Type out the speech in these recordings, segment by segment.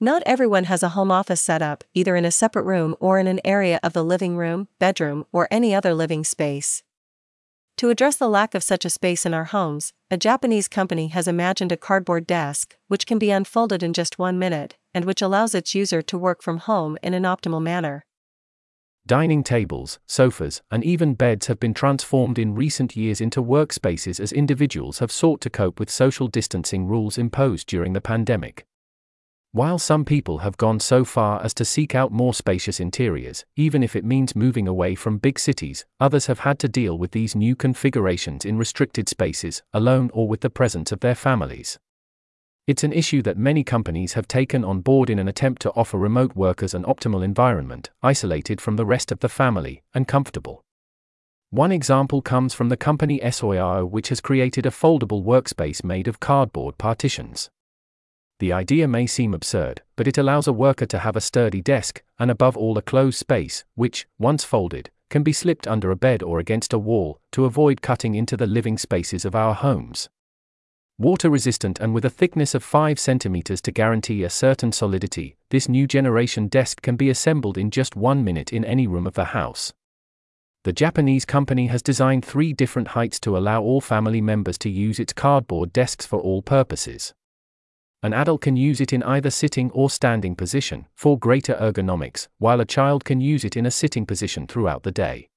Not everyone has a home office setup, either in a separate room or in an area of the living room, bedroom, or any other living space. To address the lack of such a space in our homes, a Japanese company has imagined a cardboard desk, which can be unfolded in just one minute, and which allows its user to work from home in an optimal manner. Dining tables, sofas, and even beds have been transformed in recent years into workspaces as individuals have sought to cope with social distancing rules imposed during the pandemic. While some people have gone so far as to seek out more spacious interiors, even if it means moving away from big cities, others have had to deal with these new configurations in restricted spaces, alone or with the presence of their families. It's an issue that many companies have taken on board in an attempt to offer remote workers an optimal environment, isolated from the rest of the family, and comfortable. One example comes from the company SOIAO, which has created a foldable workspace made of cardboard partitions. The idea may seem absurd, but it allows a worker to have a sturdy desk, and above all a closed space, which, once folded, can be slipped under a bed or against a wall, to avoid cutting into the living spaces of our homes. Water resistant and with a thickness of 5 cm to guarantee a certain solidity, this new generation desk can be assembled in just one minute in any room of the house. The Japanese company has designed three different heights to allow all family members to use its cardboard desks for all purposes. An adult can use it in either sitting or standing position, for greater ergonomics, while a child can use it in a sitting position throughout the day.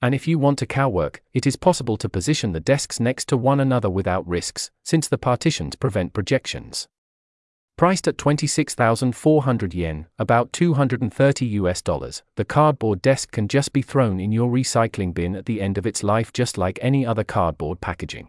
And if you want to cowork, it is possible to position the desks next to one another without risks, since the partitions prevent projections. Priced at 26,400 yen, about 230 US dollars, the cardboard desk can just be thrown in your recycling bin at the end of its life just like any other cardboard packaging.